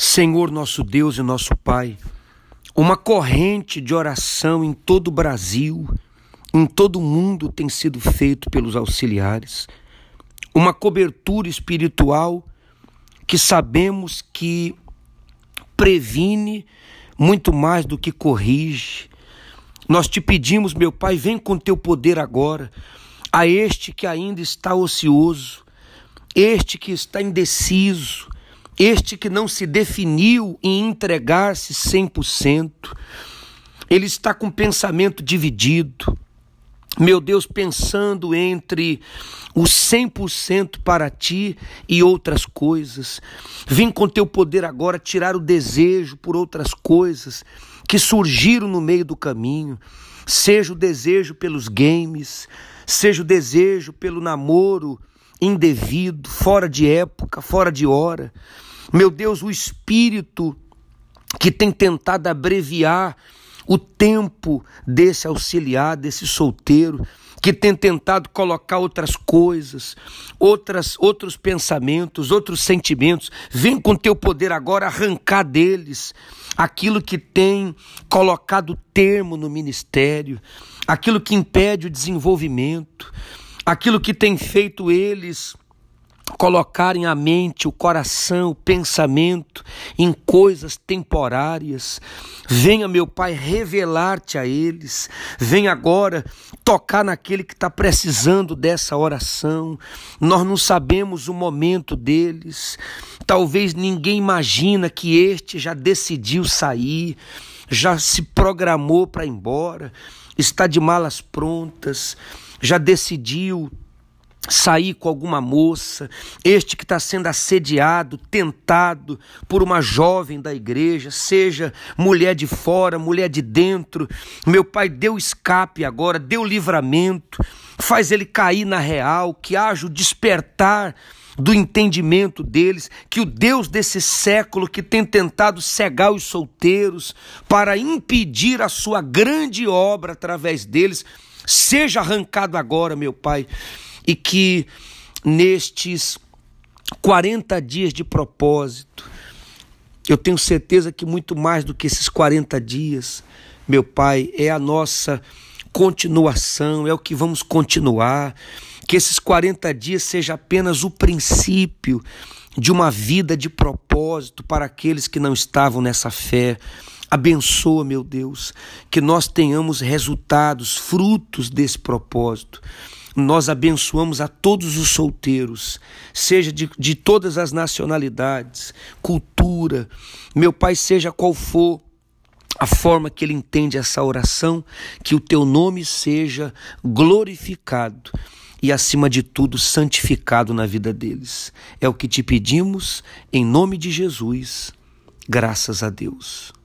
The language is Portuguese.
Senhor nosso Deus e nosso Pai, uma corrente de oração em todo o Brasil, em todo o mundo tem sido feito pelos auxiliares, uma cobertura espiritual que sabemos que previne muito mais do que corrige. Nós te pedimos, meu Pai, vem com teu poder agora a este que ainda está ocioso, este que está indeciso, este que não se definiu em entregar-se 100%, ele está com o pensamento dividido. Meu Deus, pensando entre o 100% para ti e outras coisas. Vim com teu poder agora tirar o desejo por outras coisas que surgiram no meio do caminho. Seja o desejo pelos games, seja o desejo pelo namoro indevido, fora de época, fora de hora. Meu Deus, o espírito que tem tentado abreviar o tempo desse auxiliar, desse solteiro, que tem tentado colocar outras coisas, outras, outros pensamentos, outros sentimentos. Vem com teu poder agora arrancar deles aquilo que tem colocado termo no ministério, aquilo que impede o desenvolvimento, aquilo que tem feito eles colocarem a mente, o coração, o pensamento em coisas temporárias. Venha, meu Pai, revelar-te a eles. Venha agora tocar naquele que está precisando dessa oração. Nós não sabemos o momento deles. Talvez ninguém imagina que este já decidiu sair, já se programou para ir embora, está de malas prontas, já decidiu sair com alguma moça, este que está sendo assediado, tentado por uma jovem da igreja, seja mulher de fora, mulher de dentro. Meu Pai, deu escape agora, deu livramento, faz ele cair na real, que haja o despertar do entendimento deles, que o Deus desse século que tem tentado cegar os solteiros para impedir a sua grande obra através deles, seja arrancado agora, meu Pai e que nestes 40 dias de propósito, eu tenho certeza que muito mais do que esses 40 dias, meu Pai, é a nossa continuação, é o que vamos continuar. Que esses 40 dias seja apenas o princípio de uma vida de propósito para aqueles que não estavam nessa fé. Abençoa, meu Deus, que nós tenhamos resultados, frutos desse propósito nós abençoamos a todos os solteiros, seja de, de todas as nacionalidades, cultura, meu Pai, seja qual for a forma que ele entende essa oração, que o teu nome seja glorificado e, acima de tudo, santificado na vida deles. É o que te pedimos, em nome de Jesus. Graças a Deus.